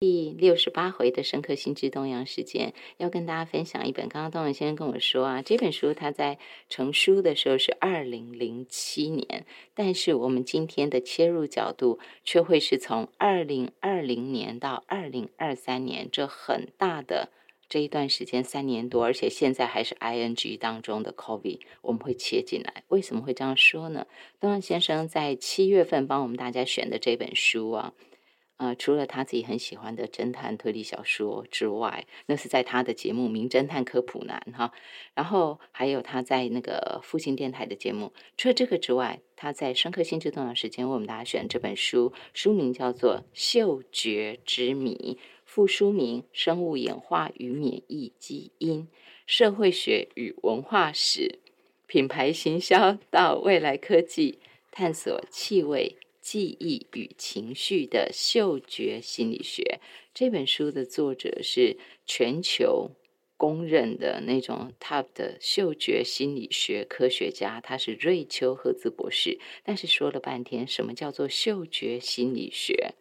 第六十八回的深刻心智东洋时间，要跟大家分享一本。刚刚东阳先生跟我说啊，这本书他在成书的时候是二零零七年，但是我们今天的切入角度却会是从二零二零年到二零二三年这很大的这一段时间三年多，而且现在还是 ing 当中的 COVID，我们会切进来。为什么会这样说呢？东阳先生在七月份帮我们大家选的这本书啊。呃，除了他自己很喜欢的侦探推理小说之外，那是在他的节目《名侦探科普男》哈，然后还有他在那个复兴电台的节目。除了这个之外，他在深刻心智动的时间为我们大家选这本书，书名叫做《嗅觉之谜》，副书名《生物演化与免疫基因、社会学与文化史、品牌行销到未来科技，探索气味。记忆与情绪的嗅觉心理学这本书的作者是全球公认的那种 top 的嗅觉心理学科学家，他是瑞秋赫兹博士。但是说了半天，什么叫做嗅觉心理学？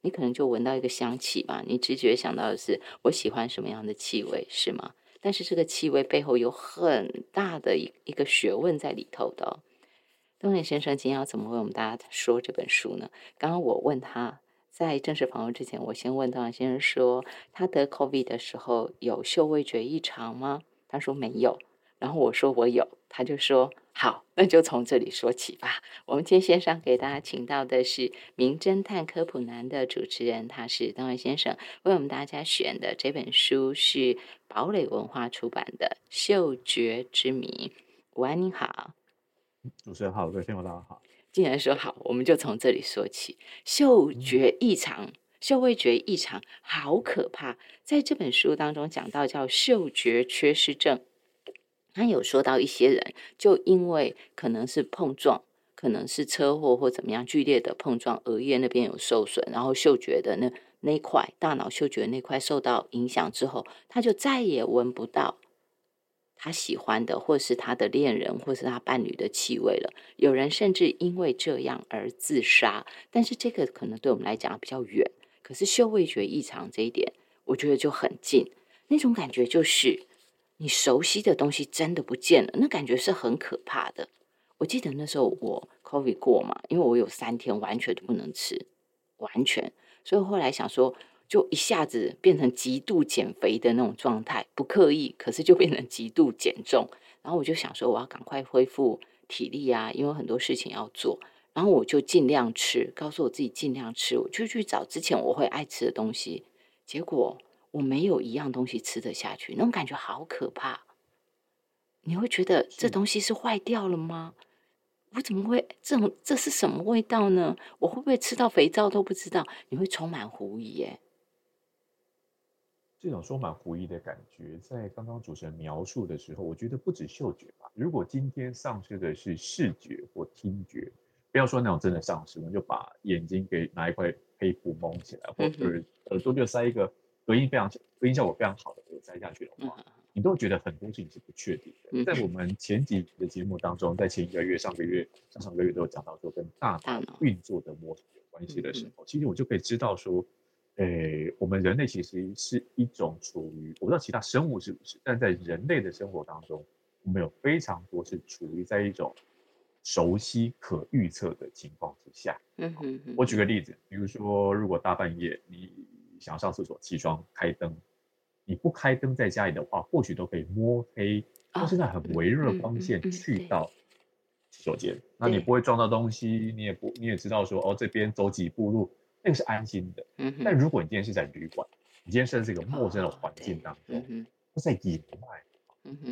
你可能就闻到一个香气吧，你直觉想到的是我喜欢什么样的气味，是吗？但是这个气味背后有很大的一一个学问在里头的。东野先生今天要怎么为我们大家说这本书呢？刚刚我问他在正式访问之前，我先问东野先生说，他得 COVID 的时候有嗅味觉异常吗？他说没有。然后我说我有，他就说好，那就从这里说起吧。我们今天线上给大家请到的是《名侦探科普男》的主持人，他是东野先生为我们大家选的这本书是堡垒文化出版的《嗅觉之谜》。午安，您好。主持人好，各位听众大家好。既然说好，我们就从这里说起。嗅觉异常、嗅味觉异常，好可怕。在这本书当中讲到叫嗅觉缺失症，他有说到一些人就因为可能是碰撞，可能是车祸或怎么样剧烈的碰撞，额叶那边有受损，然后嗅觉的那那块大脑嗅觉那块受到影响之后，他就再也闻不到。他喜欢的，或是他的恋人，或是他伴侣的气味了。有人甚至因为这样而自杀，但是这个可能对我们来讲比较远。可是嗅味觉异常这一点，我觉得就很近。那种感觉就是你熟悉的东西真的不见了，那感觉是很可怕的。我记得那时候我 COVID 过嘛，因为我有三天完全都不能吃，完全。所以后来想说。就一下子变成极度减肥的那种状态，不刻意，可是就变成极度减重。然后我就想说，我要赶快恢复体力啊，因为很多事情要做。然后我就尽量吃，告诉我自己尽量吃，我就去找之前我会爱吃的东西。结果我没有一样东西吃得下去，那种感觉好可怕。你会觉得这东西是坏掉了吗？我怎么会这种？这是什么味道呢？我会不会吃到肥皂都不知道？你会充满狐疑耶。这种充满狐疑的感觉，在刚刚主持人描述的时候，我觉得不止嗅觉吧。如果今天丧失的是视觉或听觉，不要说那种真的丧失，我们就把眼睛给拿一块黑布蒙起来，或者耳朵就塞一个隔音非常隔音效果非常好的耳塞下去的话，你都觉得很多事情是不确定的。在我们前几集的节目当中，在前一个月、上个月、上上个月都有讲到说跟大脑运作的模式有关系的时候，其实我就可以知道说。诶，我们人类其实是一种处于，我不知道其他生物是不是，但在人类的生活当中，我们有非常多是处于在一种熟悉、可预测的情况之下。嗯哼，我举个例子，比如说，如果大半夜你想要上厕所，起床开灯，你不开灯在家里的话，或许都可以摸黑，或是在很微弱的光线去到洗手间，那你不会撞到东西，你也不你也知道说，哦，这边走几步路。那个是安心的，但如果你今天是在旅馆，你今天是在这个陌生的环境当中，在野外，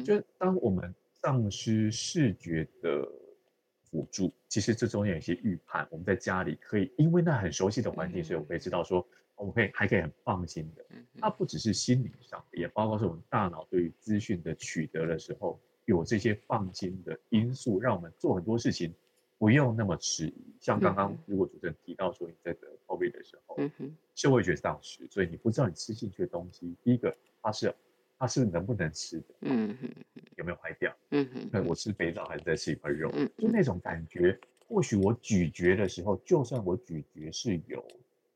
就是当我们丧失视觉的辅助，其实这中间有一些预判。我们在家里可以，因为那很熟悉的环境，所以我可以知道说，我们可以还可以很放心的。它不只是心理上，也包括是我们大脑对于资讯的取得的时候，有这些放心的因素，让我们做很多事情。不用那么迟疑，像刚刚如果主持人提到说你在得 COVID 的时候，嗅味觉丧失，所以你不知道你吃进去的东西，第一个它是它是能不能吃的，嗯哼，有没有坏掉，嗯哼，那我吃肥皂还是在吃一块肉，就那种感觉，或许我咀嚼的时候，就算我咀嚼是有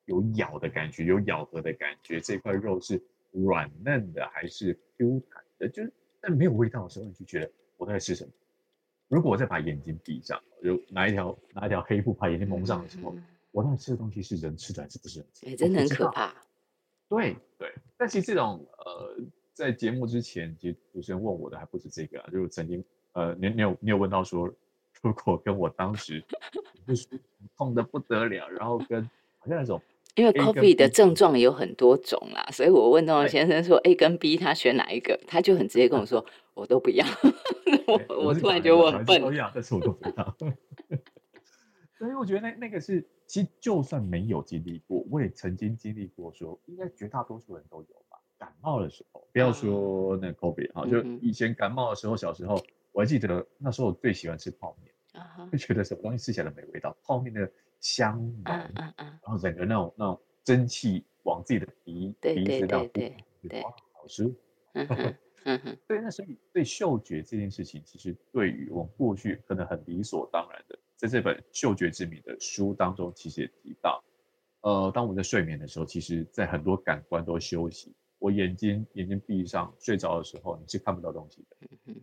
有咬的感觉，有咬合的感觉，这块肉是软嫩的还是 Q 弹的，就是但没有味道的时候，你就觉得我在吃什么。如果我再把眼睛闭上，就拿一条拿一条黑布把眼睛蒙上的时候，我那吃的东西是人吃的还是不是人吃？哎，真的很可怕。对对，但其实这种呃，在节目之前，其实主持人问我的还不止这个啊，就是曾经呃，你你有你有问到说，如果跟我当时 就是痛的不得了，然后跟好像那种。因为 COVID 的症状有很多种啦，所以我问东先生说 A 跟 B 他选哪一个，他就很直接跟我说我都不要。我我突然觉得我很笨，都要，但是我都不要。所以我觉得那那个是，其实就算没有经历过，我也曾经经历过，说应该绝大多数人都有吧。感冒的时候，不要说那 COVID 啊，就以前感冒的时候，小时候我还记得那时候我最喜欢吃泡面，就觉得什么东西吃起来都没味道，泡面的。香浓，然后整个那种那种蒸汽往自己的鼻鼻子上呼，哇，好舒服。对，那所以对嗅觉这件事情，其实对于我们过去可能很理所当然的，在这本《嗅觉之谜》的书当中，其实也提到，呃，当我们在睡眠的时候，其实在很多感官都休息，我眼睛眼睛闭上睡着的时候，你是看不到东西的，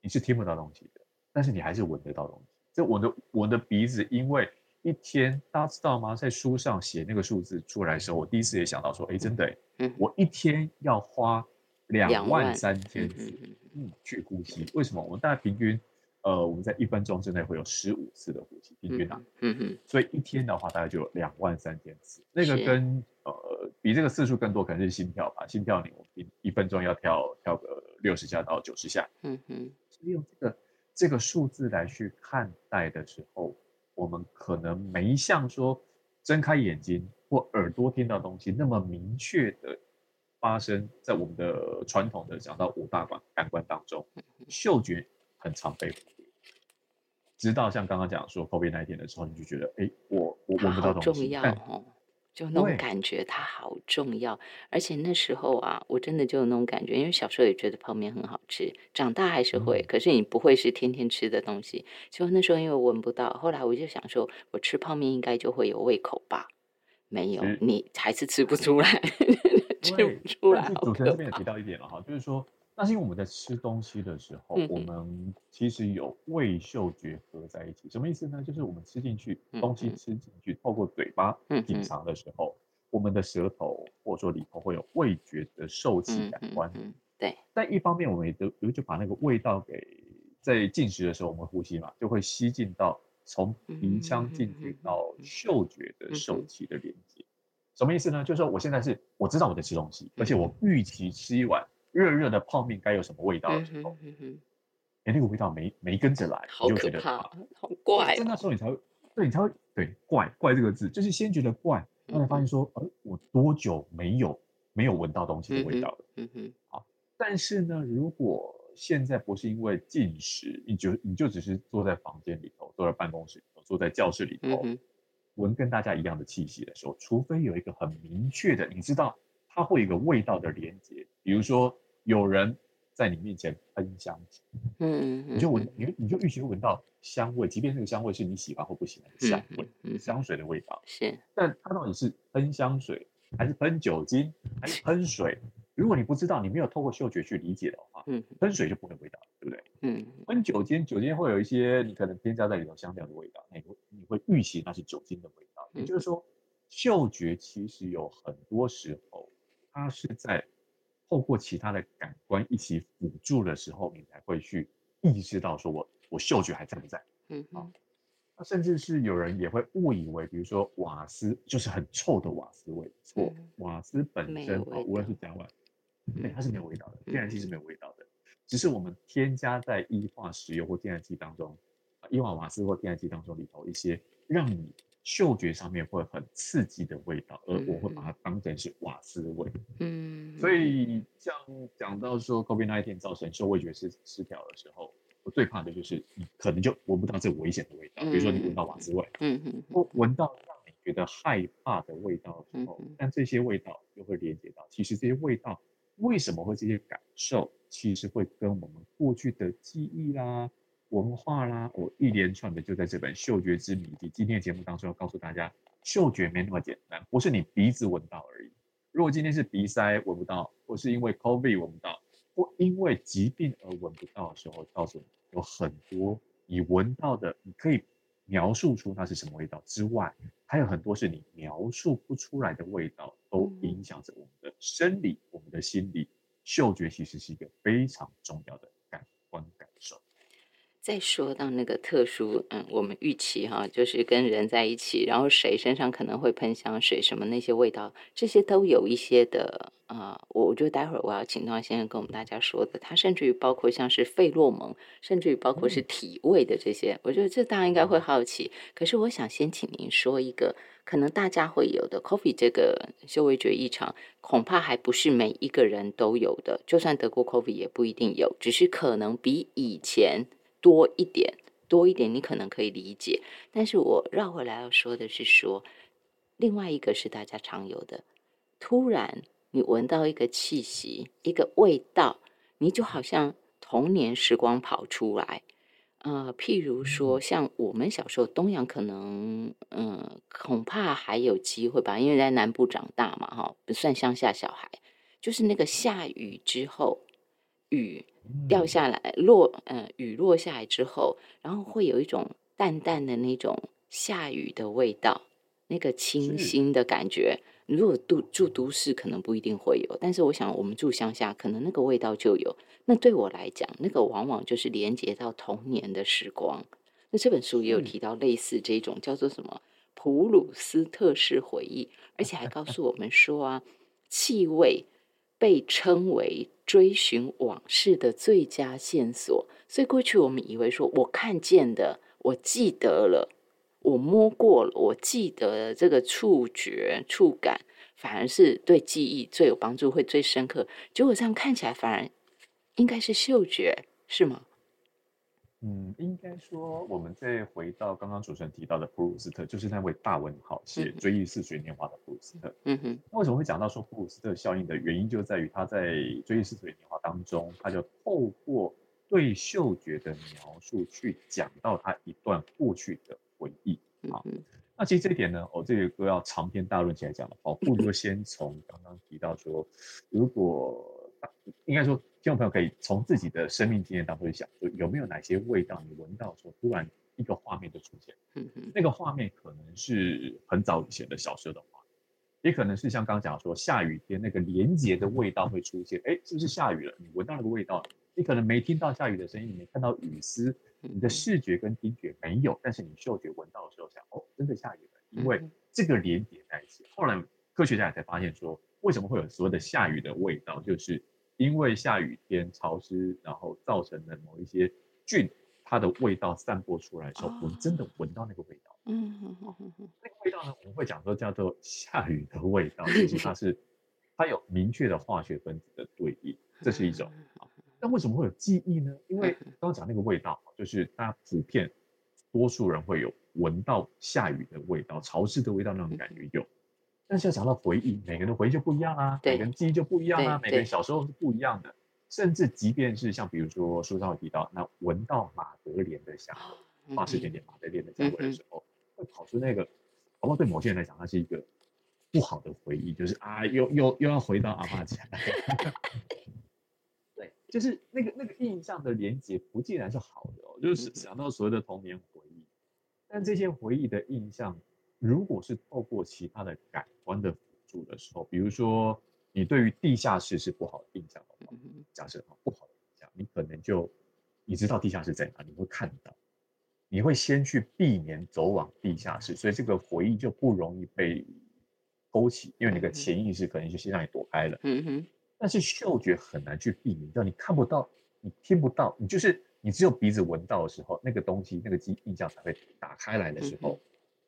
你是听不到东西的，但是你还是闻得到东西。这我的我的鼻子因为一天，大家知道吗？在书上写那个数字出来的时候，我第一次也想到说，哎，真的，我一天要花两万三千次，嗯，去呼吸。为什么？我们大概平均，呃，我们在一分钟之内会有十五次的呼吸，平均啊，嗯嗯，所以一天的话，大概就有两万三千次。那个跟呃比这个次数更多，可能是心跳吧。心跳你我一一分钟要跳跳个六十下到九十下，嗯哼。所以用这个这个数字来去看待的时候。我们可能没像说睁开眼睛或耳朵听到东西那么明确的发生在我们的传统的讲到五大感感官当中，嗅觉很常被忽略。直到像刚刚讲说 COVID 那一天的时候，你就觉得，哎，我我闻不到东西。就那种感觉，它好重要。而且那时候啊，我真的就有那种感觉，因为小时候也觉得泡面很好吃，长大还是会。可是你不会是天天吃的东西。就那时候因为闻不到，后来我就想说，我吃泡面应该就会有胃口吧？没有，你还是吃不出来，吃不出来。主持人这边也提到一点了哈，就是说。那是因为我们在吃东西的时候，我们其实有味嗅觉合在一起。什么意思呢？就是我们吃进去东西吃进去，透过嘴巴品尝的时候，我们的舌头或者说里头会有味觉的受气感官。对。但一方面，我们也都就把那个味道给在进食的时候，我们呼吸嘛，就会吸进到从鼻腔进去到嗅觉的受气的连接。什么意思呢？就是说我现在是我知道我在吃东西，而且我预期吃一碗。热热的泡面该有什么味道的时候，哎，那个味道没没跟着来，好可怕，好怪。在那时候你才会，对你才会对怪怪这个字，就是先觉得怪，后来发现说，呃，我多久没有没有闻到东西的味道了？嗯哼，好。但是呢，如果现在不是因为进食，你就你就只是坐在房间里头，坐在办公室里头，坐在教室里头，闻跟大家一样的气息的时候，除非有一个很明确的，你知道。它会有一个味道的连接，比如说有人在你面前喷香水，嗯，你就闻，你你就预期会闻到香味，即便这个香味是你喜欢或不喜欢的香味，香水的味道是。但它到底是喷香水，还是喷酒精，还是喷水？如果你不知道，你没有透过嗅觉去理解的话，嗯，喷水就不会味道，对不对？嗯，喷酒精，酒精会有一些你可能添加在里头香料的味道，你会你会预期那是酒精的味道。也就是说，嗅觉其实有很多时候。它是在透过其他的感官一起辅助的时候，你才会去意识到说，我我嗅觉还在不在？嗯，好。那甚至是有人也会误以为，比如说瓦斯就是很臭的瓦斯味，错。瓦斯本身无论是甲烷，对，它是没有味道的，天然气是没有味道的，只是我们添加在液化石油或天然气当中，液化瓦斯或天然气当中里头一些让你。嗅觉上面会很刺激的味道，而我会把它当成是瓦斯味。嗯，所以像讲到说 COVID-19 造成嗅味觉失失调的时候，我最怕的就是你可能就闻不到这危险的味道，比如说你闻到瓦斯味，嗯嗯，或闻到让你觉得害怕的味道的时候，但这些味道又会连接到，其实这些味道为什么会这些感受，其实会跟我们过去的记忆啦。文化啦，我一连串的就在这本《嗅觉之谜》及今天的节目当中要告诉大家，嗅觉没那么简单，不是你鼻子闻到而已。如果今天是鼻塞闻不到，或是因为 COVID 闻不到，或因为疾病而闻不到的时候，告诉你有很多你闻到的，你可以描述出它是什么味道之外，还有很多是你描述不出来的味道，都影响着我们的生理、我们的心理。嗅觉其实是一个非常重要的。再说到那个特殊，嗯，我们预期哈，就是跟人在一起，然后谁身上可能会喷香水，什么那些味道，这些都有一些的啊。我我觉得待会儿我要请到先生跟我们大家说的，他甚至于包括像是费洛蒙，甚至于包括是体味的这些，我觉得这大家应该会好奇。可是我想先请您说一个，可能大家会有的，coffee 这个嗅味觉异常，恐怕还不是每一个人都有的，就算得过 coffee 也不一定有，只是可能比以前。多一点，多一点，你可能可以理解。但是我绕回来要说的是，说另外一个是大家常有的，突然你闻到一个气息，一个味道，你就好像童年时光跑出来。呃，譬如说，像我们小时候，东阳可能，嗯，恐怕还有机会吧，因为在南部长大嘛，哈，不算乡下小孩，就是那个下雨之后。雨掉下来，落，呃，雨落下来之后，然后会有一种淡淡的那种下雨的味道，那个清新的感觉。如果住住都市，可能不一定会有，但是我想我们住乡下，可能那个味道就有。那对我来讲，那个往往就是连接到童年的时光。那这本书也有提到类似这种叫做什么普鲁斯特式回忆，而且还告诉我们说啊，气味。被称为追寻往事的最佳线索，所以过去我们以为说，我看见的，我记得了，我摸过了，我记得这个触觉、触感，反而是对记忆最有帮助，会最深刻。结果这样看起来，反而应该是嗅觉，是吗？嗯，应该说，我们再回到刚刚主持人提到的普鲁斯特，就是那位大文豪写《追忆似水年华》的普鲁斯特。嗯哼。那为什么会讲到说普鲁斯特效应的原因，就在于他在《追忆似水年华》当中，他就透过对嗅觉的描述去讲到他一段过去的回忆。好，那其实这一点呢，我这个歌要长篇大论起来讲的话，不如先从刚刚提到说，如果。应该说，听众朋友可以从自己的生命经验当中去想，说有没有哪些味道你闻到时候，突然一个画面就出现。嗯嗯，那个画面可能是很早以前的小时候的画面，也可能是像刚刚讲说下雨天那个连结的味道会出现。哎，是不是下雨了？你闻到那个味道，你可能没听到下雨的声音，你没看到雨丝，你的视觉跟听觉没有，但是你嗅觉闻到的时候想，哦，真的下雨了，因为这个连结在一起。后来科学家也才发现说，为什么会有所谓的下雨的味道，就是。因为下雨天潮湿，然后造成的某一些菌，它的味道散播出来的时候，我们真的闻到那个味道。嗯那个味道呢，我们会讲说叫做下雨的味道，其实它是 它有明确的化学分子的对应，这是一种。那为什么会有记忆呢？因为刚刚讲那个味道，就是大家普遍多数人会有闻到下雨的味道、潮湿的味道那种感觉有。但是要讲到回忆，每个人的回忆就不一样啊，每个人记忆就不一样啊，每个人小时候是不一样的。甚至即便是像比如说书上有提到，那闻到马德莲的香味，法式甜点马德莲的香味的时候，会跑出那个，好不好对某些人来讲，它是一个不好的回忆，就是啊，又又又要回到阿妈家。对，就是那个那个印象的连接不尽然是好的哦，就是想到所谓的童年回忆，但这些回忆的印象。如果是透过其他的感官的辅助的时候，比如说你对于地下室是不好的印象的话，假设啊不好的印象，你可能就你知道地下室在哪，你会看到，你会先去避免走往地下室，所以这个回忆就不容易被勾起，因为你的潜意识可能就先让你躲开了。嗯哼。但是嗅觉很难去避免，叫你看不到，你听不到，你就是你只有鼻子闻到的时候，那个东西那个记印象才会打开来的时候。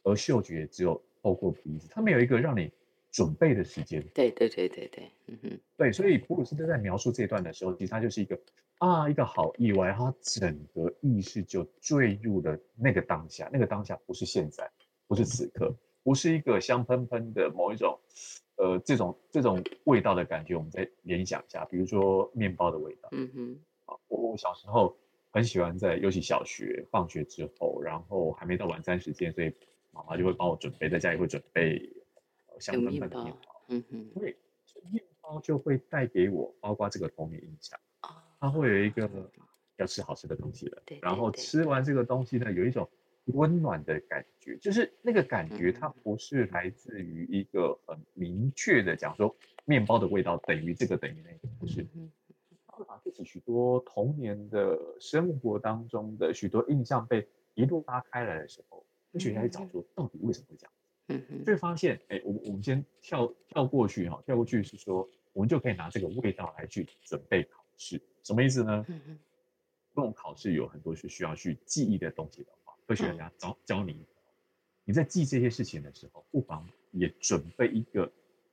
而嗅觉只有透过鼻子，它没有一个让你准备的时间。对对对对对，嗯哼，对，所以普鲁斯特在描述这段的时候，其实他就是一个啊，一个好意外，他整个意识就坠入了那个当下，那个当下不是现在，不是此刻，不是一个香喷喷的某一种，呃，这种这种味道的感觉，我们再联想一下，比如说面包的味道，嗯哼，啊，我我小时候很喜欢在，尤其小学放学之后，然后还没到晚餐时间，所以。妈妈就会帮我准备，在家里会准备呃香喷喷的面包，，嗯哼，对，面包就会带给我包括这个童年印象，哦，它会有一个要吃好吃的东西了，对然后吃完这个东西呢，有一种温暖的感觉，就是那个感觉，它嗯。不是来自于一个很明确的讲说面包的味道等于这个等于那个，不是，嗯他会把自己许多童年的生活当中的许多印象被一路拉开来的时候，科学家去找说到底为什么会这样，哼，嗯就会发现，哎，我们我们先跳跳过去哈，跳过去是说，我们就可以拿这个味道来去准备考试，什么意思呢？嗯，嗯哼，这种考试有很多是需要去记忆的东西的话，科学嗯。家教教你，你在记这些事情的时候，不妨也准备一个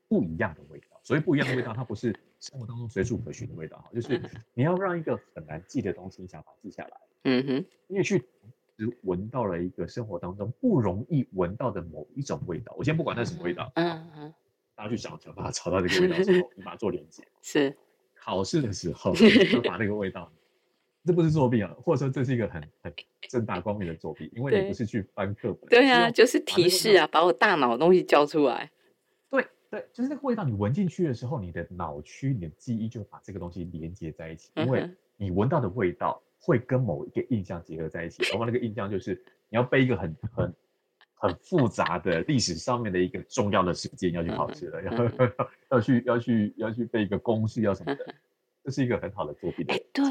不一样的味道。所谓不一样的味道，它不是生活当中随处可寻的味道哈，就是你要让一个很难记的东西，你想把它记下来，嗯哼，你也去只闻到了一个生活当中不容易闻到的某一种味道。我先不管它是什么味道，嗯嗯，大家去想想，把它找到这个味道之后，你把它做连接。是，考试的时候 就把那个味道，这不是作弊啊，或者说这是一个很很正大光明的作弊，因为你不是去翻课本，对啊，就是提示啊，把我大脑的东西叫出来，对对，就是那个味道，你闻进去的时候，你的脑区、你的记忆就把这个东西连接在一起，因为你闻到的味道会跟某一个印象结合在一起，然后那个印象就是你要背一个很很很复杂的历史上面的一个重要的事件要去考试了，嗯然后要去要去要去背一个公式要什么的，这是一个很好的作弊的哎对。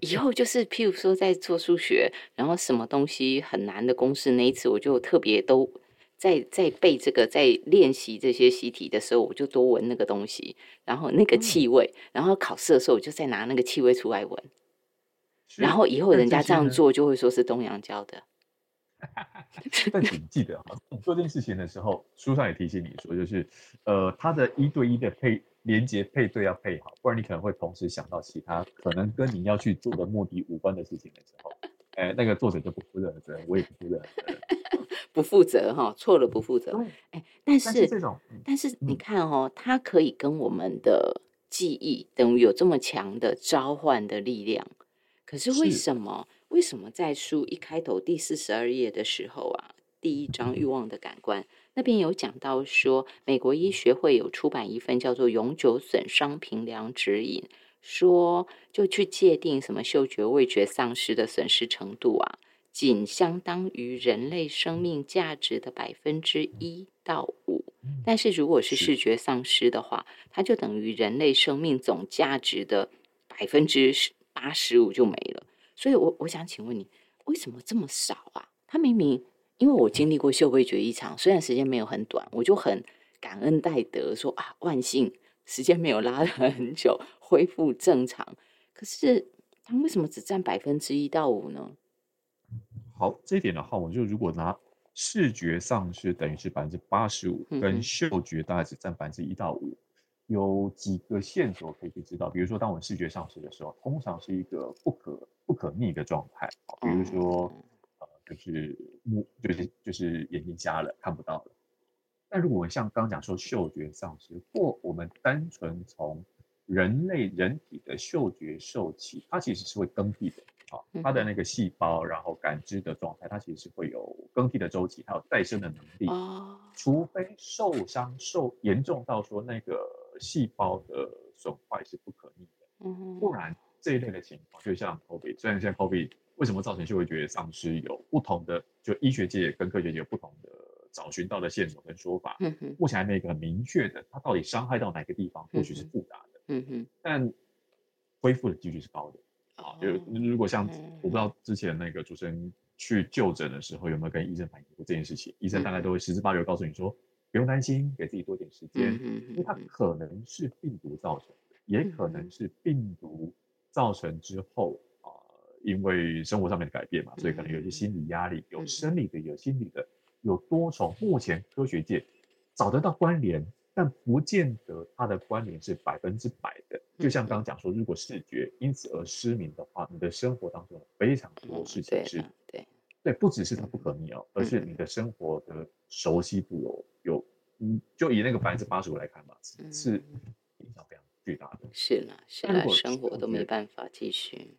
以后就是譬如说在做数学，然后什么东西很难的公式那一次，我就特别都在在背这个，在练习这些习题的时候，我就多闻那个东西，然后那个嗯。气味，然后考试的时候我就再拿那个气味出来闻，是然后以后人家这样做就会说是东阳教的。但请记得哈，你做这件事情的时候，书上也提醒你说，就是呃，它的一对一的配连接配对要配好，不然你可能会同时想到其他可能跟你要去做的目的无关的事情的时候，哎，那个作者就不负任何责任，我也不负任何责任。不负责哈，错了不负责。哎，但但是是这种，嗯但是你嗯看哦，它可以跟我们的记忆等于有这么强的召唤的力量。可是为什么？为什么在书一开头第四十二页的时候啊，第一章欲望的感官那边有讲到说，美国医学会有出版一份叫做《永久损伤评量指引》，说就去界定什么嗅觉、味觉丧失的损失程度啊，仅相当于人类生命价值的百分之一到五。嗯但是如果是是视觉丧失的话，它就等于人类生命总价值的百分之八十五就没了。所以我，我想请问你，为什么这么少啊？他明明，因为我经历过嗅味觉异常，虽然时间没有很短，我就很感恩戴德，说啊，万幸时间没有拉了很久，恢复正常。可是，他为什么只占百分之一到五呢？好，这一点的话，我就如果拿视觉上是等于是百分之八十五，跟嗅觉大概只占百分之一到五，有几个线索可以去知道。比如说，当我们视觉丧失的时候，通常是一个不可不可逆的状态，比如说，呃，就是目就是就是眼睛瞎了，看不到了。但如果我们像刚刚讲说嗅觉丧失，或我们单纯从人类人体的嗅觉受器，它其实是会更替的。好，它的那个细胞，然后感知的状态，它其实是会有更替的周期，它有再生的能力。哦，除非受伤受严重到说那个细胞的损坏是不可逆的，嗯不然这一类的情况，就像 COVID，虽然现在 COVID 为什么造成嗅觉丧失有不同的，就医学界跟科学界有不同的找寻到的线索跟说法，嗯哼，目前还没有一个很明确的，它到底伤害到哪个地方，或许是复杂的，嗯哼，但恢复的几率是高的。啊，就哦如果像嗯我不知道之前那个主持人去就诊的时候有没有跟医生反映过这件事情，医生大概都会十之八九告诉你说不用担心，给自己多点时间，嗯因为它可能是病毒造成的，也可能是病毒造成之后啊、因为生活上面的改变嘛，所以可能有些心理压力，有嗯生理的，有心理的，有多重，目前科学界找得到关联，但不见得它的关联是百分之百的。就像刚刚讲说，如果视觉因此而失明的话，你的生活当中有非常多事情是对。的，对，不只是它不可逆哦，而是嗯你的生活的熟悉度有有，嗯，就以那个百分之八十五来看吧，是影响非常巨大的。是啦，是啦，但如果生活都没办法继续。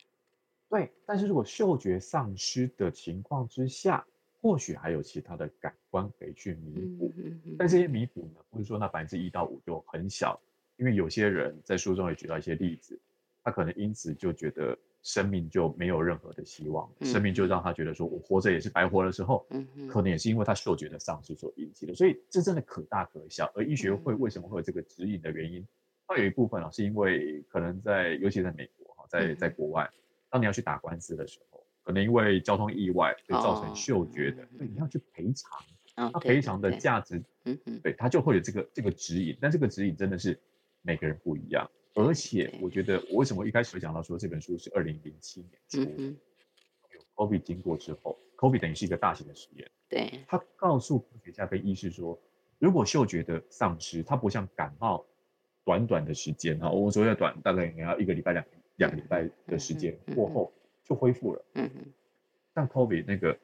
对，但是如果嗅觉丧失的情况之下，或许还有其他的感官可以去弥补。嗯嗯但这些弥补呢，不是说那百分之一到五就很小，因为有些人在书中也举到一些例子，他可能因此就觉得生命就没有任何的希望，嗯生命就让他觉得说我活着也是白活的时候，可能也是因为他嗅觉的丧失所引起的，所以这真的可大可小。而医学会嗯。为什么会有这个指引的原因，它有一部分啊，是因为可能在，尤其在美国哈，在嗯在国外，当你要去打官司的时候，可能因为交通意外所以造成嗅觉的你要去赔偿，哦那对对赔偿的价值，嗯嗯。对，它就会有这个这个指引，但这个指引真的是每个人不一样。而且我觉得，我为什么一开始会讲到说这本书是二零零七年出的，嗯嗯有 COVID 经过之后，COVID 等于是一个大型的实验。对他告诉科学家跟医师说，如果嗅觉的丧失，它不像感冒，短短的时间啊，我所谓的短，大概也要一个礼拜、两两个礼拜的时间过后就恢复了。嗯嗯但 COVID 那个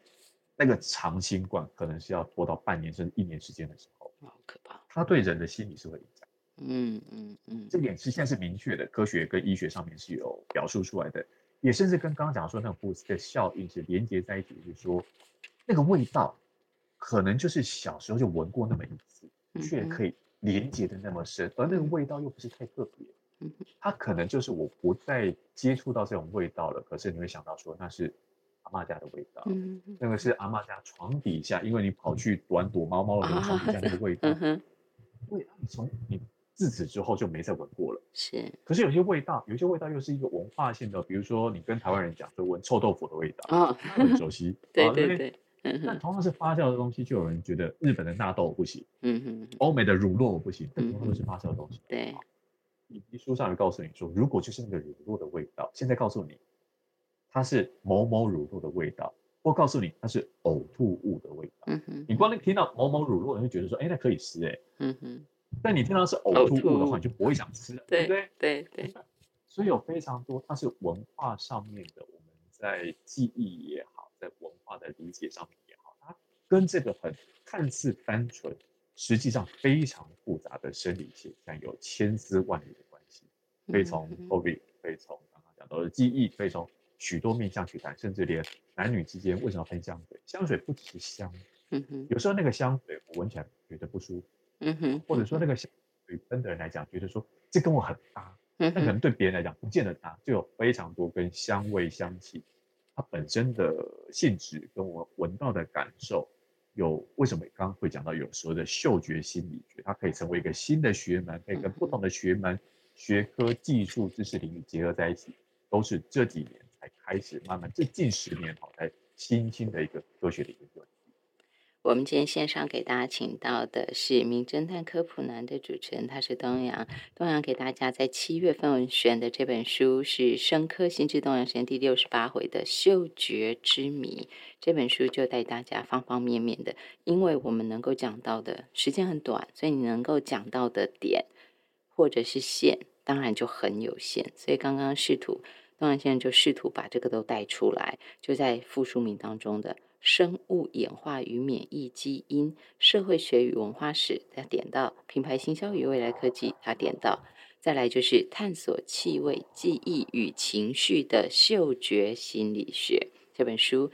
那个长新冠，可能是要拖到半年甚至一年时间的时候，好可怕它对人的心理是会影响。嗯嗯嗯。这点是现在是明确的，科学跟医学上面是有表述出来的，也甚至跟刚刚讲说那种布斯的效应是连接在一起，就是说那个味道可能就是小时候就闻过那么一次，却可以连接的那么深，而那个味道又不是太特别它可能就是我不再接触到这种味道了，可是你会想到说那是阿妈家的味道，那个是阿妈家床底下，因为你跑去玩躲猫猫的那个床底下那个味道嗯，哼。味道你从你自此之后就没再闻过了。是可是有些味道，有些味道又是一个文化性的，比如说你跟台湾人讲就闻臭豆腐的味道，哦很熟悉。对对对嗯哼但同样是发酵的东西，就有人觉得日本的纳豆不行，嗯哼欧美的乳酪不行，但嗯同样都是发酵的东西。对以及书上有告诉你说，如果就是那个乳酪的味道，现在告诉你它是某某乳酪的味道，或告诉你它是呕吐物的味道。嗯哼你光听到某某乳酪，你就觉得说，哎，那可以吃哎。嗯哼但你听到是呕呕吐吐物的话，你就不会想吃了，对对不对？对对所以有非常多，它是文化上面的，我们在记忆也好，在文化的理解上面也好，它跟这个很看似单纯，实际上非常复杂的生理现象有千丝万缕的关系。可以从嗯 COVID，可以从刚刚讲到的记忆，可以从许多面向去谈，甚至连男女之间为什么要喷香水？香水不只是香，嗯哼有时候那个香水我闻起来觉得不舒服，嗯哼或者说那个香水喷的人来讲，觉得说这跟我很搭，嗯哼但可能对别人来讲不见得搭，就有非常多跟香味、香气它本身的性质跟我闻到的感受。有为什么刚刚会讲到有所谓的嗅觉心理学，它可以成为一个新的学门，可以跟不同的学门、学科、技术、知识领域结合在一起，都是这几年才开始慢慢，这近十年好才新兴的一个科学的研究。我们今天线上给大家请到的是《名侦探科普男》的主持人，他是东阳。东阳给大家在七月份选的这本书是《生科新知东阳神》第六十八回的嗅觉之谜。这本书就带大家方方面面的，因为我们能够讲到的时间很短，所以你能够讲到的点或者是线，当然就很有限。所以刚刚试图东阳先生就试图把这个都带出来，就在附书名当中的。生物演化与免疫基因、社会学与文化史，他点到品牌行销与未来科技，他点到，再来就是探索气味、记忆与情绪的嗅觉心理学这本书，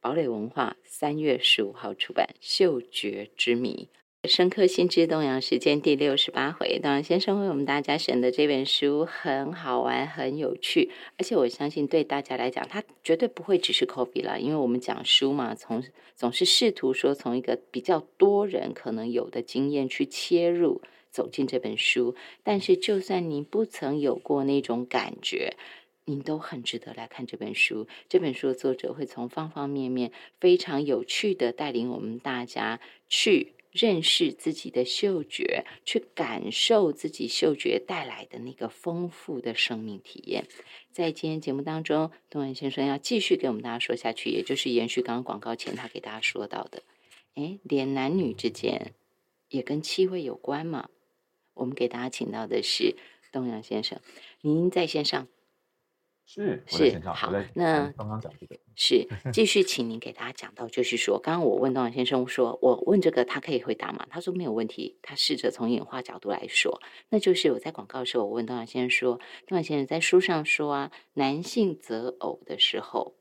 堡垒文化三月十五号出版《嗅觉之谜》。深刻心之东洋时间第六十八回，东洋先生为我们大家选的这本书很好玩，很有趣，而且我相信对大家来讲，它绝对不会只是 coffee 了，因为我们讲书嘛，从总是试图说从一个比较多人可能有的经验去切入，走进这本书。但是，就算你不曾有过那种感觉，你都很值得来看这本书。这本书的作者会从方方面面非常有趣的带领我们大家去。认识自己的嗅觉，去感受自己嗅觉带来的那个丰富的生命体验。在今天节目当中，东文先生要继续给我们大家说下去，也就是延续刚刚广告前他给大家说到的，哎，连男女之间也跟气味有关嘛。我们给大家请到的是东阳先生，您在线上是是好，那刚刚讲这个。是继续，请您给大家讲到，就是说，刚刚我问东阳先生说，我问这个他可以回答吗？他说没有问题，他试着从演化角度来说，那就是我在广告的时候，我问东阳先生说，东阳先生在书上说啊，男性择偶的时候，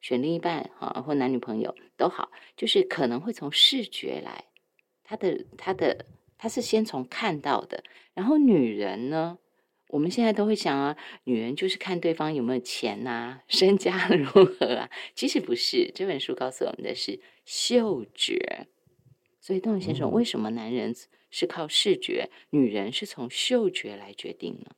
选另一半哈，或男女朋友都好，就是可能会从视觉来，他的他的他是先从看到的，然后女人呢，我们现在都会想啊，女人就是看对方有没有钱呐，身家如何啊，其实不是，这本书告诉我们的是嗅觉。所以，邓永先生，为什么男人是靠视觉，女人是从嗅觉来决定呢？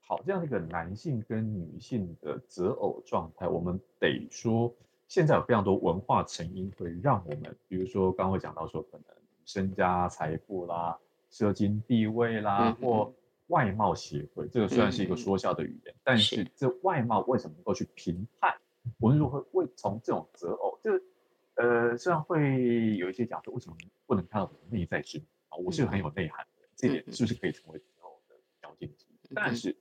好，这样的一个男性跟女性的择偶状态，我们得说，现在有非常多文化成因会让我们，比如说刚刚会讲到说，可能身家财富啦、社经地位啦，或外貌协会，这个虽然是一个说笑的语言，但是这外貌为什么能够去评判？我们如何会从这种择偶，这？呃，虽然会有一些讲说，为什么不能看到我的内在之啊？我是很有内涵的，这点是不是可以成为择偶的条件之一？但是，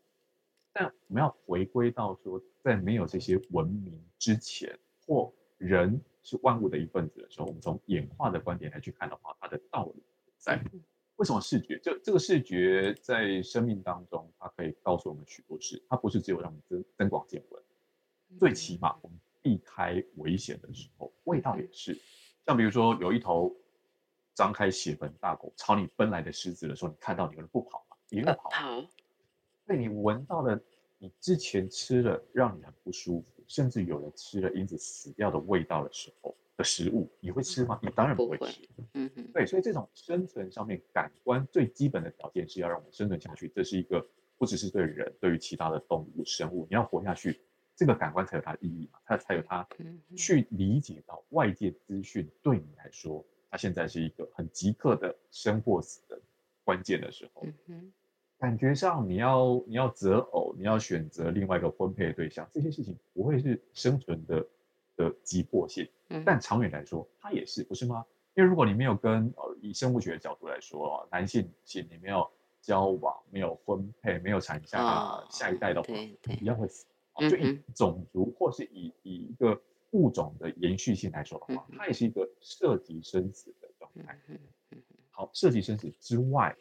但我们要回归到说，在没有这些文明之前，或人是万物的一份子的时候，我们从演化的观点来去看的话，它的道理在为什么视觉？这这个视觉在生命当中，它可以告诉我们许多事，它不是只有让我们增增广见闻，最起码我们。避开危险的时候，味道也是。像比如说，有一头张开血盆大口朝你奔来的狮子的时候，你看到你可能不跑嘛，一个跑。跑。被你闻到了你之前吃了让你很不舒服，甚至有人吃了因此死掉的味道的时候的食物，你会吃吗？你当然不会吃。嗯嗯。对，所以这种生存上面感官最基本的条件是要让我们生存下去，这是一个不只是对人，对于其他的动物生物，你要活下去。这个感官才有它的意义嘛，它才有它去理解到外界资讯对你来说，它现在是一个很即刻的生或死的关键的时候。嗯感觉上你要你要择偶，你要选择另外一个婚配的对象，这些事情不会是生存的的急迫性，但长远来说，它也是不是吗？因为如果你没有跟呃以生物学的角度来说，男性女性你没有交往，没有婚配，没有产下下一代的话，一样会死。就以种族或是以以一个物种的延续性来说的话，它也是一个涉及生死的状态。好，涉及生死之外，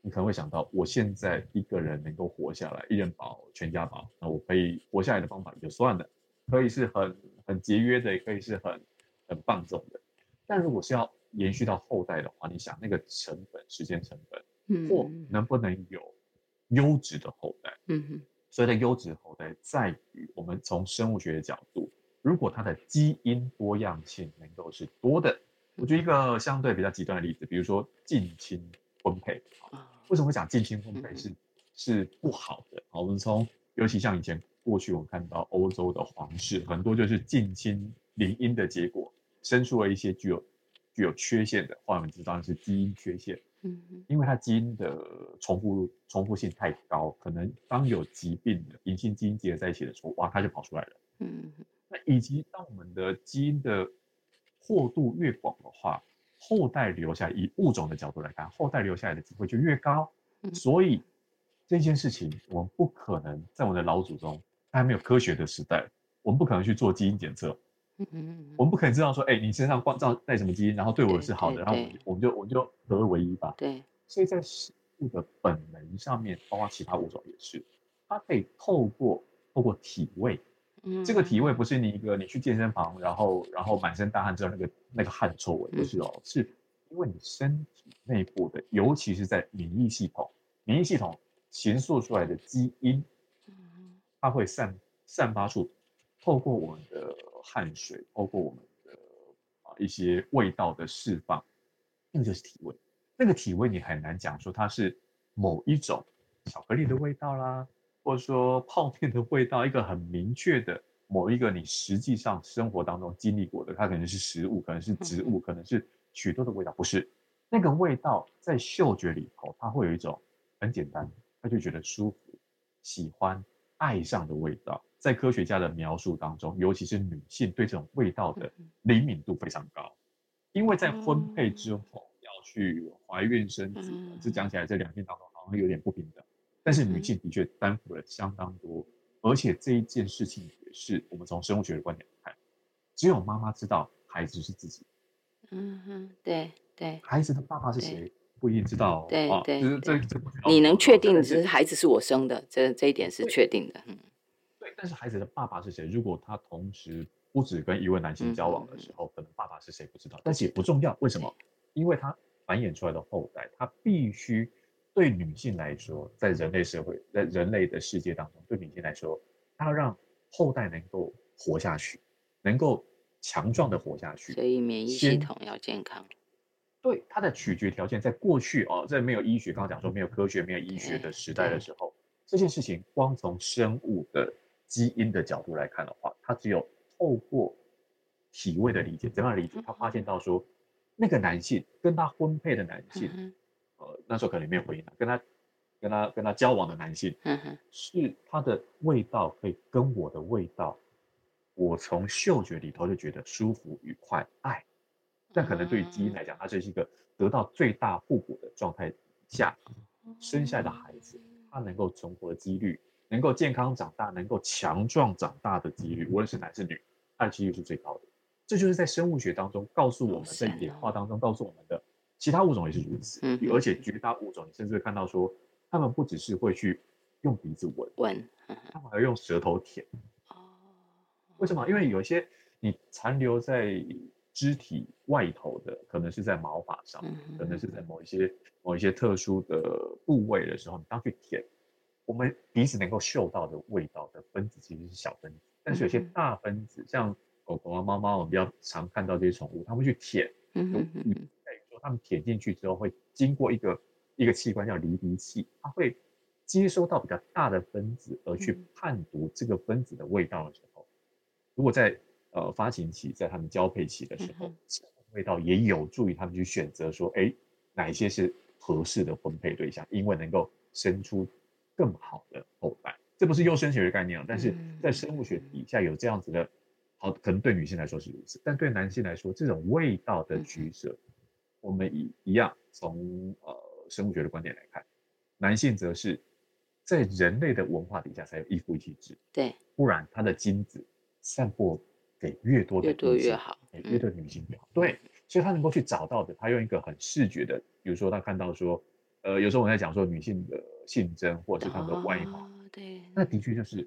你可能会想到，我现在一个人能够活下来，一人保全家保，那我可以活下来的方法也就算了，可以是很很节约的，也可以是很很放纵的。但如果是要延续到后代的话，你想那个成本、时间成本，或能不能有优质的后代？嗯哼。所以，的优质后代在于我们从生物学的角度，如果它的基因多样性能够是多的，我举一个相对比较极端的例子，比如说近亲婚配。为什么会讲近亲婚配是是不好的？我们从尤其像以前过去，我们看到欧洲的皇室很多就是近亲联姻的结果，生出了一些具有具有缺陷的，换言之，当然是基因缺陷。嗯，因为它基因的重复重复性太高，可能当有疾病的隐性基因结合在一起的时候，哇，它就跑出来了。嗯，那以及当我们的基因的货度越广的话，后代留下以物种的角度来看，后代留下来的机会就越高。所以这件事情，我们不可能在我们的老祖宗还没有科学的时代，我们不可能去做基因检测。嗯嗯我们不可能知道说，哎，你身上光照带什么基因，然后对我是好的，然后我们就我们就合二为一吧。对，所以在食物的本能上面，包括其他物种也是，它可以透过透过体味，嗯，这个体味不是你一个你去健身房，然后然后满身大汗之后那个那个汗臭味，不是哦，是因为你身体内部的，尤其是在免疫系统，免疫系统形塑出来的基因，它会散散发出。透过我们的汗水，透过我们的啊一些味道的释放，那个就是体味。那个体味你很难讲说它是某一种巧克力的味道啦，或者说泡面的味道，一个很明确的某一个你实际上生活当中经历过的，它可能是食物，可能是植物，可能是许多的味道，不是那个味道在嗅觉里头，它会有一种很简单，他就觉得舒服、喜欢、爱上的味道。在科学家的描述当中，尤其是女性对这种味道的灵敏度非常高，因为在婚配之后要去怀孕生子，这讲。起来这两件当中好像有点不平等，但是女性的确担负了相当多，而且这一件事情也是我们从生物学的观点看，只有妈妈知道孩子是自己，嗯哼，对对，孩子的爸爸是谁不一定知道，对对，就是这这你能确定是孩子是我生的，这这一点是确定的，嗯。对但是孩子的爸爸是谁？如果他同时不止跟一位男性交往的时候，可能爸爸是谁不知道，但是也不重要。为什么？因为他繁衍出来的后代，他必须对女性来说，在人类社会，在人类的世界当中，对女性来说，他要让后代能够活下去，能够强壮的活下去。所以免疫系统要健康。对它的取决条件，在过去哦，在没有医学，刚刚讲说没有科学、没有医学的时代的时候，这件事情光从生物的基因的角度来看的话，它只有。透过体位的理解，怎样理解？他发现到说，那个男性跟他婚配的男性，呃，那时候可能没有婚姻跟他跟他跟他交往的男性，是他的味道可以跟我的味道，我从嗅觉里头就觉得舒服、愉快、爱。但可能对于基因来讲，它这是一个得到最大互补的状态下生下的孩子，他能够存活的几率，能够健康长大、能够强壮长大的几率，无论是男是女。它的几率是最高的，这就是在生物学当中告诉我们，在演化当中告诉我们的，其他物种也是如此。嗯，而且绝大物种，你甚至会看到说，他们不只是会去用鼻子闻，闻，他们还用舌头舔。哦，为什么？因为有一些你残留在肢体外头的，可能是在毛发上，可能是在某一些某一些特殊的部位的时候，你当去舔，我们鼻子能够嗅到的味道的分子其实是小分子。但是有些大分子，像狗狗啊、猫猫，我们比较常看到这些宠物，它会去舔。嗯嗯嗯。在于说，它们舔进去之后，会经过一个一个器官叫离鼻器，它会接收到比较大的分子，而去判读这个分子的味道的时候，如果在呃发情期，在他们交配期的时候，味道也有助于他们去选择说，哎，哪一些是合适的婚配对象，因为能够生出更好的后代。这不是优生学的概念啊，但是在生物学底下有这样子的，好，可能对女性来说是如此，但对男性来说，这种味道的取舍，我们一一样从呃生物学的观点来看，男性则是在人类的文化底下才有一夫一妻制，对，不然他的精子散播给越多的越多越好，越多的女性越好，对，所以他能够去找到的，他用一个很视觉的，比如说他看到说，呃，有时候我在讲说女性的性征或者是他们的外貌。对，那的确就是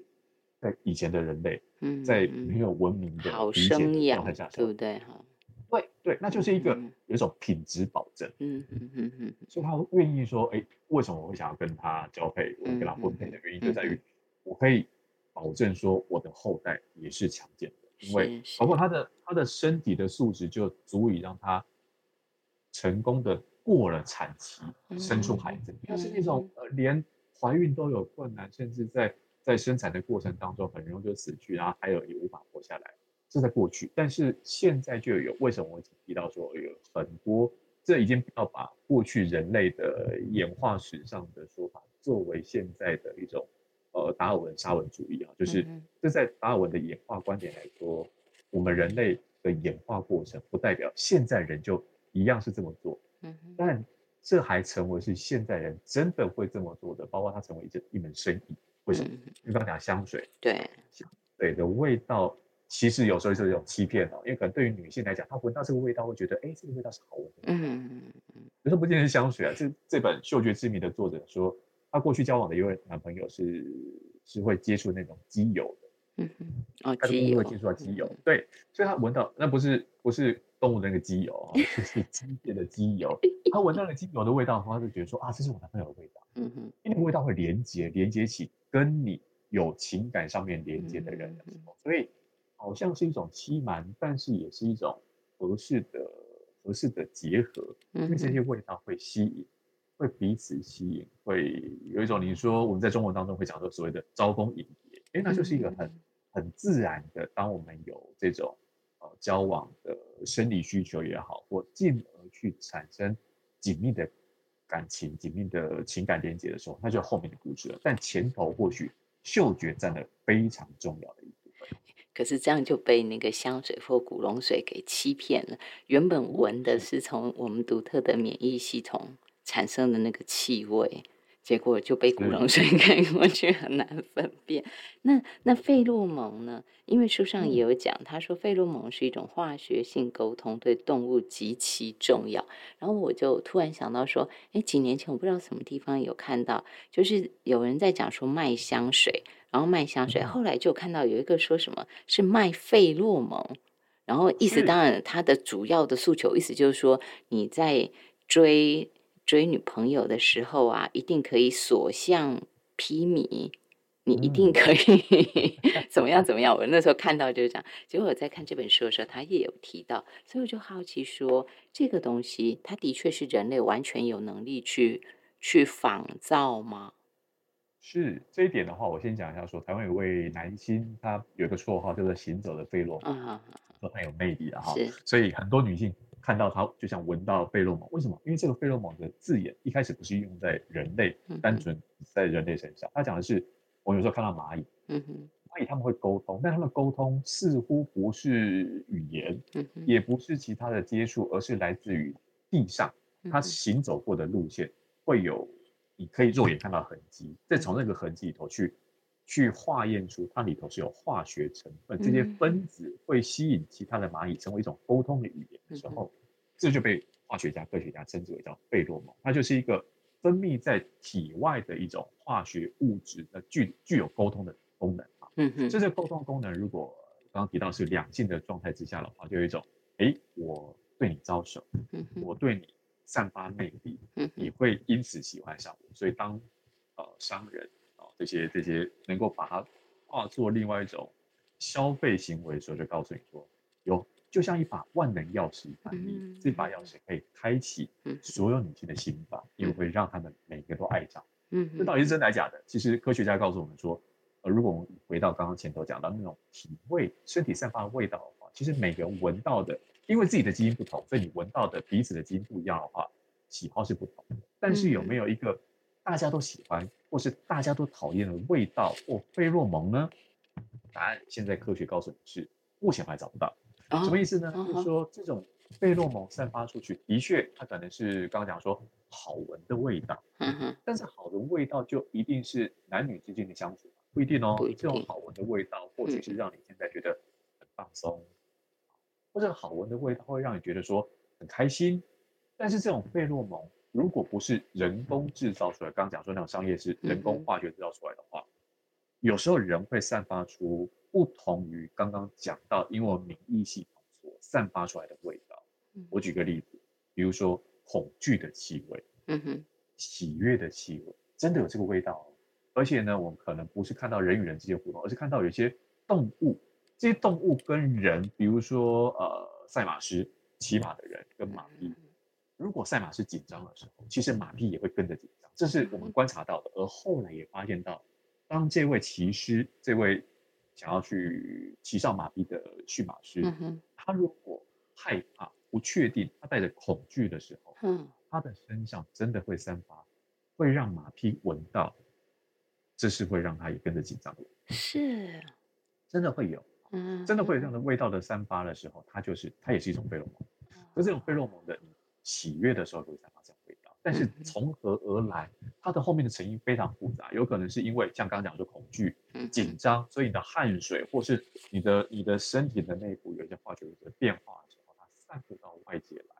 在以前的人类，在没有文明的好生养状态下，对不对？哈，对对，那就是一个有一种品质保证。嗯嗯嗯嗯，所以他愿意说，哎，为什么我会想要跟他交配，我跟他婚配的原因就在于，我可以保证说我的后代也是强健的，因为包括他的他的身体的素质就足以让他成功的过了产期，生出孩子。但是那种呃连。怀孕都有困难，甚至在在生产的过程当中很容易就死去，然后还有也无法活下来，这在过去。但是现在就有，为什么我提到说有很多，这已经不要把过去人类的演化史上的说法作为现在的一种呃达尔文沙文主义啊，就是这在达尔文的演化观点来说，我们人类的演化过程不代表现在人就一样是这么做，嗯，但。这还成为是现在人真的会这么做的，包括它成为一一门生意。为什么？你刚刚讲香水，对，香水的味道，其实有时候是一种欺骗哦。因为可能对于女性来讲，她闻到这个味道会觉得，哎，这个味道是好闻的。嗯嗯嗯嗯。有时候不见得是香水啊。这这本《嗅觉之谜》的作者说，他过去交往的一位男朋友是是会接触那种机油的。嗯嗯。哦，机油。会接触到机油，对，所以他闻到那不是不是。动物的那个机油啊，就是机械的机油。他闻到了机油的味道后，他就觉得说啊，这是我男朋友的味道。嗯哼，因为味道会连接，连接起跟你有情感上面连接的人，所以好像是一种欺瞒，但是也是一种合适的、合适的结合。因为这些味道会吸引，会彼此吸引，会有一种你说我们在中文当中会讲说所谓的招蜂引蝶，哎，那就是一个很很自然的，当我们有这种呃。交往的生理需求也好，或进而去产生紧密的感情、紧密的情感连接的时候，那就后面的故事了。但前头或许嗅觉占了非常重要的一部分。可是这样就被那个香水或古龙水给欺骗了。原本闻的是从我们独特的免疫系统产生的那个气味。结果就被古龙水盖过去，很难分辨。那那费洛蒙呢？因为书上也有讲，他说费洛蒙是一种化学性沟通，对动物极其重要。然后我就突然想到说，哎，几年前我不知道什么地方有看到，就是有人在讲说卖香水，然后卖香水，后来就看到有一个说什么是卖费洛蒙，然后意思当然他的主要的诉求意思就是说你在追。追女朋友的时候啊，一定可以所向披靡，你一定可以 怎么样怎么样。我那时候看到就是这样，结果我在看这本书的时候，他也有提到，所以我就好奇说，这个东西它的确是人类完全有能力去去仿造吗？是这一点的话，我先讲一下，说台湾有位男星，他有个绰号叫做“行走的费洛蒙”，说很有魅力的哈，所以很多女性。看到它就想闻到费洛蒙，为什么？因为这个费洛蒙的字眼一开始不是用在人类，单纯在人类身上。他讲的是，我有时候看到蚂蚁，蚂蚁他们会沟通，但他们沟通似乎不是语言，也不是其他的接触，而是来自于地上，它行走过的路线会有，你可以肉眼看到痕迹，再从那个痕迹里头去。去化验出它里头是有化学成分，这些分子会吸引其他的蚂蚁成为一种沟通的语言的时候，这就被化学家、科学家称之为叫费洛蒙。它就是一个分泌在体外的一种化学物质，的具具有沟通的功能啊。嗯嗯。这个沟通功能，如果刚刚提到是两性的状态之下的话，就有一种，哎，我对你招手，我对你散发魅力，你会因此喜欢上我。所以当呃商人。这些这些能够把它化作另外一种消费行为的时候，就告诉你说，有就像一把万能钥匙一般，这把钥匙可以开启所有女性的心房，因为会让他们每个都爱上。嗯，这到底是真的还是假的？其实科学家告诉我们说，呃，如果我们回到刚刚前头讲到那种体味，身体散发的味道的话，其实每个人闻到的，因为自己的基因不同，所以你闻到的彼此的基因不一样的话，喜好是不同的。但是有没有一个？大家都喜欢或是大家都讨厌的味道或费洛蒙呢？答案现在科学告诉你是目前还找不到。什么意思呢？就是说这种费洛蒙散发出去，的确它可能是刚刚讲说好闻的味道。嗯但是好的味道就一定是男女之间的相处吗？不一定哦。这种好闻的味道或许是让你现在觉得很放松，或者好闻的味道会让你觉得说很开心。但是这种费洛蒙。如果不是人工制造出来，刚刚讲说那种商业是人工化学制造出来的话，有时候人会散发出不同于刚刚讲到，因为我免疫系统所散发出来的味道。我举个例子，比如说恐惧的气味，嗯哼，喜悦的气味，真的有这个味道。而且呢，我们可能不是看到人与人之间互动，而是看到有些动物，这些动物跟人，比如说呃赛马师骑马的人跟马匹。如果赛马是紧张的时候，其实马匹也会跟着紧张，这是我们观察到的。而后来也发现到，当这位骑师，这位想要去骑上马匹的驯马师，他如果害怕、不确定，他带着恐惧的时候，嗯，他的身上真的会散发，会让马匹闻到，这是会让他也跟着紧张的。是，真的会有，嗯，真的会有这样的味道的散发的时候，它就是它也是一种费洛蒙。而这种费洛蒙的。喜悦的时候就会散发这样味道，但是从何而来？它的后面的成因非常复杂，有可能是因为像刚刚讲说恐惧、紧张，所以你的汗水或是你的你的身体的内部有一些化学物质变化的时候，它散布到外界来，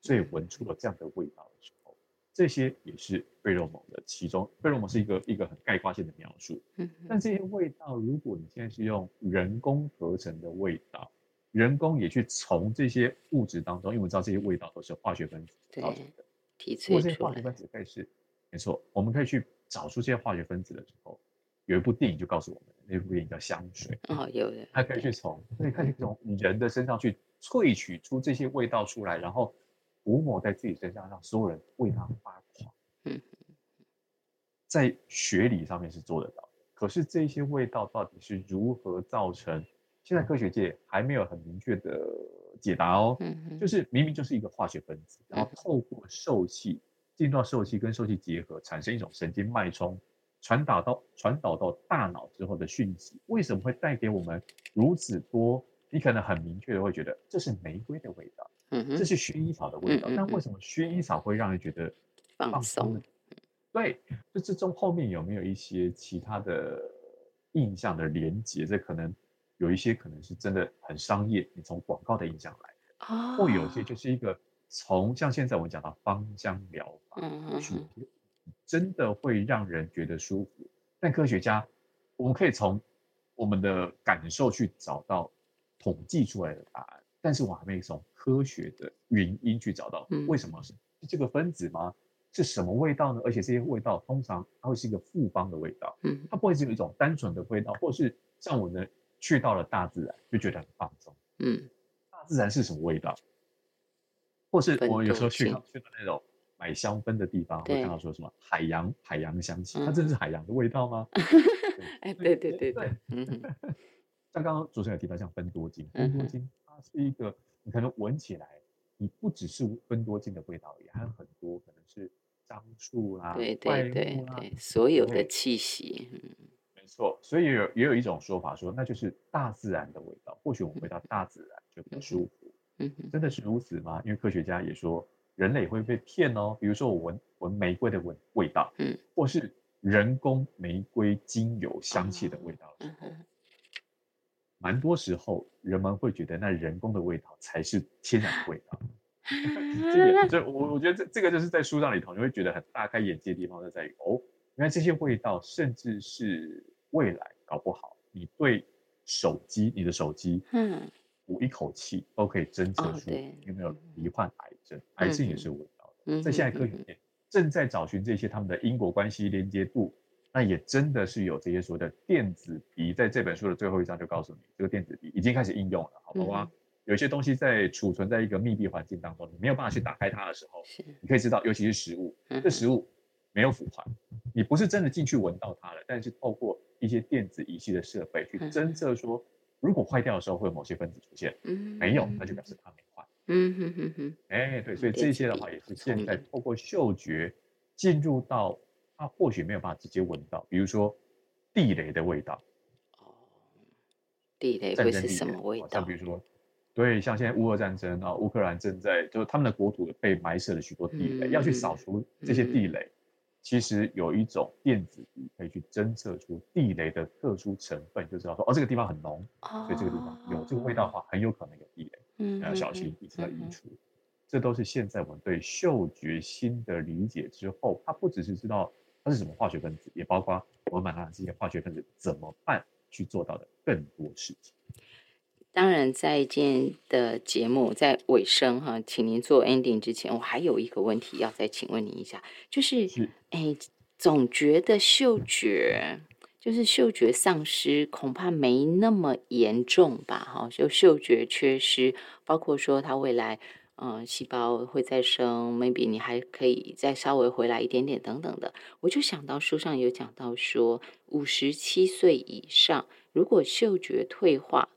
所以闻出了这样的味道的时候，这些也是费洛蒙的其中。费洛蒙是一个一个很概括性的描述，但这些味道，如果你现在是用人工合成的味道。人工也去从这些物质当中，因为我们知道这些味道都是化学分子造成的，提取这些化学分子可以是没错，我们可以去找出这些化学分子的时候，有一部电影就告诉我们，那部电影叫《香水》哦，有的，它可以去从，可以可以从人的身上去萃取出这些味道出来，然后涂抹在自己身上，让所有人为它发狂。嗯，在学理上面是做得到，可是这些味道到底是如何造成？现在科学界还没有很明确的解答哦，就是明明就是一个化学分子，然后透过受气进到受气跟受气结合，产生一种神经脉冲，传导到传导到大脑之后的讯息，为什么会带给我们如此多？你可能很明确的会觉得这是玫瑰的味道，这是薰衣草的味道，但为什么薰衣草会让人觉得放松？对，就这中后面有没有一些其他的印象的连接？这可能有一些可能是真的很商业，你从广告的印象来的，哦，或有些就是一个从像现在我们讲到芳香疗法，嗯嗯是嗯真的会让人觉得舒服。但科学家，我们可以从我们的感受去找到统计出来的答案，但是我还没从科学的原因去找到嗯为什么是是这个分子吗？是什么味道呢？而且这些味道通常它会是一个复方的味道，嗯它不会只有一种单纯的味道，或是像我呢去到了大自然就觉得很放松。嗯。大自然是什么味道？或是我有时候去到去到那种买香氛的地方，会对。看到说什么海洋海洋香气，它嗯。真的是海洋的味道吗？哎，对对对对 像刚刚主持人有提到像芬多精，嗯哼。分多精它是一个你可能闻起来，你不只是芬多精的味道而已，还有很多可能是樟树啦、对怪对对木啦，对，所有的气息，嗯。没错，所以也有也有一种说法说，那就是大自然的味道。或许我们回到大自然就比较舒服，嗯真的是如此吗？因为科学家也说，人类会被骗哦。比如说我闻闻玫瑰的闻味道，嗯，或是人工玫瑰精油香气的味道的时候，嗯哼蛮多时候人们会觉得那人工的味道才是天然的味道。这个，这我我觉得这这个就是在书上里头，你会觉得很大开眼界的地方就在于，哦，原来这些味道甚至是未来搞不好，你对手机，你的手机嗯。吐一口气都可以侦测出有没有罹患癌症，癌症也是有味道的。嗯，在现在科嗯学界正在找寻这些他们的因果关系连接度，那也真的是有这些所谓的电子鼻，在这本书的最后一章就告诉你，这个电子鼻已经开始应用了，好不好？嗯。有一些东西在储存在一个密闭环境当中，你没有办法去打开它的时候，你可以知道，尤其是食物，嗯这食物没有腐坏，你不是真的进去闻到它了，但是透过一些电子仪器的设备去嗯侦测说，如果坏掉的时候会有某些分子出现，嗯没有，那就表示它没坏。嗯哼哼哼，哎，对，所以这些的话也是现在透过嗅觉进入到它或许没有办法直接闻到，比如说地雷的味道，哦，地雷战会是什么味道？像比如说，对，像现在乌俄战争啊，乌克兰正在就是他们的国土被埋设了许多地雷，要去扫嗯除这些地雷，其实有一种电子仪可以去侦测出地雷的特殊成分，就知道说哦这个地方很浓，哦，所以这个地方有这个味道的话，很有可能有地雷。嗯，要小心，一直要移除。这都是现在我们对嗅觉新的理解之后，它不只是知道它是什么化学分子，也包括我们把它这些化学分子怎么办去做到的更多事情。当然，在今天的节目在尾声哈，请您做 ending 之前，我还有一个问题要再请问您一下，就是，是哎，总觉得嗅觉就是嗅觉丧失，恐怕没那么严重吧？哈，就嗅觉缺失，包括说它未来，嗯、细胞会再生，maybe 你还可以再稍微回来一点点等等的。我就想到书上有讲到说，五十七岁以上，如果嗅觉退化。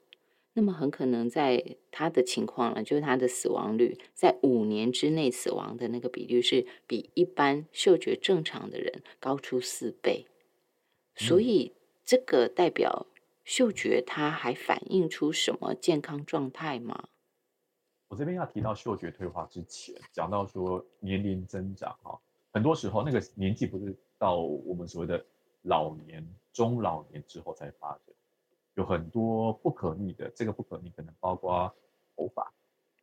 那么很可能在他的情况呢，就是他的死亡率在五年之内死亡的那个比率是比一般嗅觉正常的人高出四倍，所嗯以这个代表嗅觉它还反映出什么健康状态吗？我这边要提到嗅觉退化之前，讲到说年龄增长啊，很多时候那个年纪不是到我们所谓的老年、中老年之后才发生，有很多不可逆的，这个不可逆可能包括头发，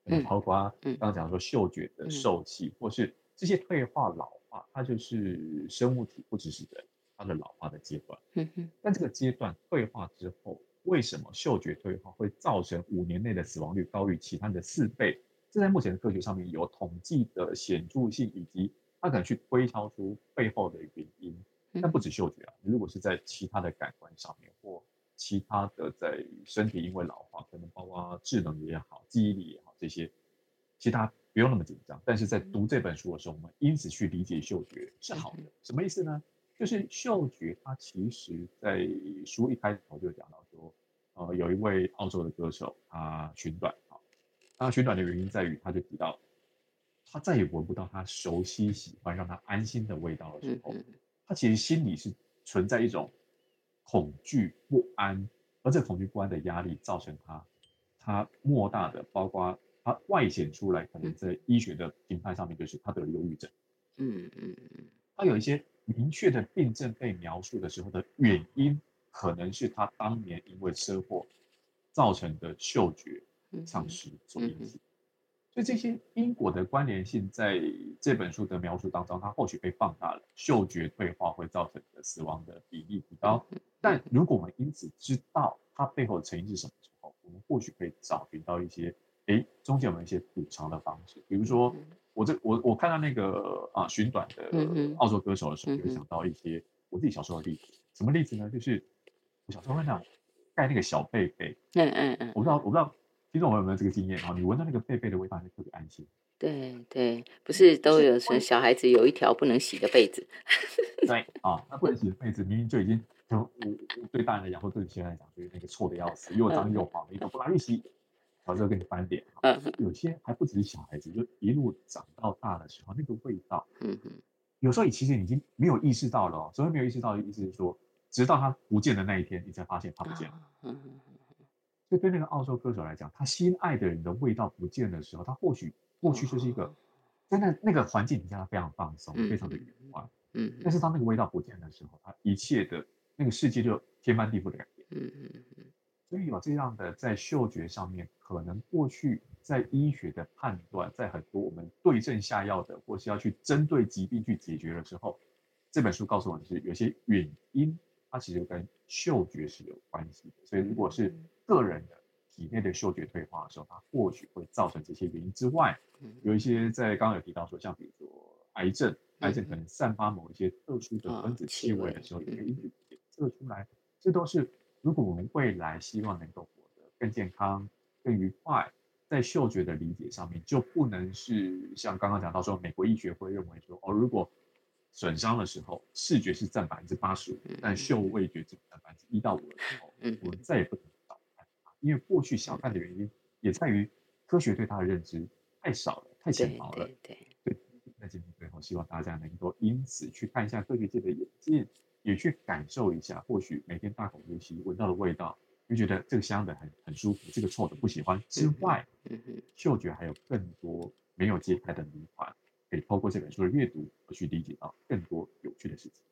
可能嗯包括嗯刚刚讲说嗅觉的嗯受气，或是这些退化老化，它就是生物体不只是人，它的老化的阶段。嗯哼，但这个阶段退化之后，为什么嗅觉退化会造成五年内的死亡率高于其他的四倍？这在目前的科学上面有统计的显著性，以及它可能去推敲出背后的原因。但不止嗅觉啊，如果是在其他的感官上面，或其他的在身体因为老化，可能包括智能也好、记忆力也好这些，其他不用那么紧张。但是在读这本书的时候，我们因此去理解嗅觉是好的。什么意思呢？就是嗅觉它其实在书一开头就讲到说，呃，有一位澳洲的歌手他寻短啊，他寻短的原因在于他就提到，他再也闻不到他熟悉、喜欢、让他安心的味道的时候。他其实心里是存在一种恐惧不安，而这恐惧不安的压力造成他，他莫大的，包括他外显出来，可能在医学的评判上面就是他得了忧郁症，嗯嗯嗯他有一些明确的病症被描述的时候的原因，可能是他当年因为车祸造成的嗅觉丧失所引起。所以这些因果的关联性，在这本书的描述当中，它或许被放大了。嗅觉退化会造成的死亡的比例提高，但如果我们因此知道它背后的成因是什么时候，我们或许可以找寻到一些，哎，中间有没有一些补偿的方式？比如说，我这我我看到那个啊寻短的澳洲歌手的时候，就想到一些我自己小时候的例子。什么例子呢？就是我小时候会那盖那个小被被，嗯嗯嗯，我不知道我不知道。听众朋友有没有这个经验？啊，你闻到那个被被的味道，就特别安心。对对，不是都有说小孩子有一条不能洗的被子。对啊，那不能洗的被子明明就已经，就我对大人来讲或对其他人来讲，就是那个臭的要死，又脏又黄，你都不拿去洗，小时候给你翻脸。嗯，有些还不只是小孩子，就一路长到大的时候，那个味道，嗯嗯，有时候你其实已经没有意识到了。所以没有意识到的意思是说，直到它不见的那一天，你才发现它不见了。嗯嗯。所以对那个澳洲歌手来讲，他心爱的人的味道不见的时候，他或许过去就是一个在那那个环境底下，他非常放松，非常的愉快。嗯。但是当那个味道不见的时候，他一切的那个世界就天翻地覆的改变。嗯嗯嗯。所以有这样的在嗅觉上面，可能过去在医学的判断，在很多我们对症下药的，或是要去针对疾病去解决的时候，这本书告诉我们是有些原因，它其实跟嗅觉是有关系的。所以如果是个人的体内的嗅觉退化的时候，它或许会造成这些原因之外，有一些在刚刚有提到说，像比如说癌症，癌症可能散发某一些特殊的分子气味的时候，也可以检测出来。这都是如果我们未来希望能够活得更健康、更愉快，在嗅觉的理解上面，就不能是像刚刚讲到说，美国医学会认为说，哦，如果损伤的时候，视觉是占百分之八十五，但嗅味觉只占百分之一到五的时候，我们再也不能。因为过去小看的原因，也在于科学对它的认知太少了，太浅薄了。对，对。那今天最后，希望大家能够因此去看一下科学界的眼界，也去感受一下，或许每天大口呼吸闻到的味道，就觉得这个香的很很舒服，这个臭的不喜欢之外，嗅觉还有更多没有揭开的谜团，可以透过这本书的阅读而去理解到更多有趣的事情。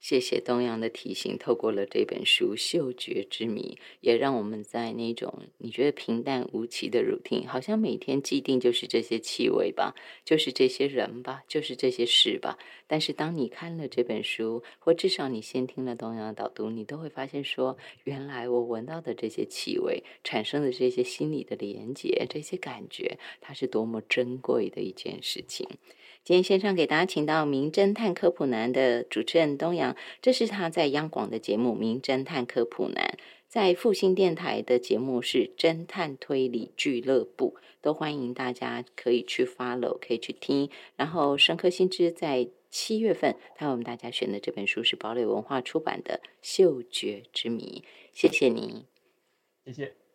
谢谢东阳的提醒，透过了这本书《嗅觉之谜》，也让我们在那种你觉得平淡无奇的 routine，好像每天既定就是这些气味吧，就是这些人吧，就是这些事吧。但是当你看了这本书，或至少你先听了东阳导读，你都会发现说，原来我闻到的这些气味产生的这些心理的连接，这些感觉，它是多么珍贵的一件事情。今天线上给大家请到《名侦探科普男》的主持人东阳，这是他在央广的节目《名侦探科普男》，在复兴电台的节目是《侦探推理俱乐部》，都欢迎大家可以去 follow，可以去听。然后深刻新知在七月份，他为我们大家选的这本书是堡垒文化出版的《嗅觉之谜》，谢谢你，谢谢。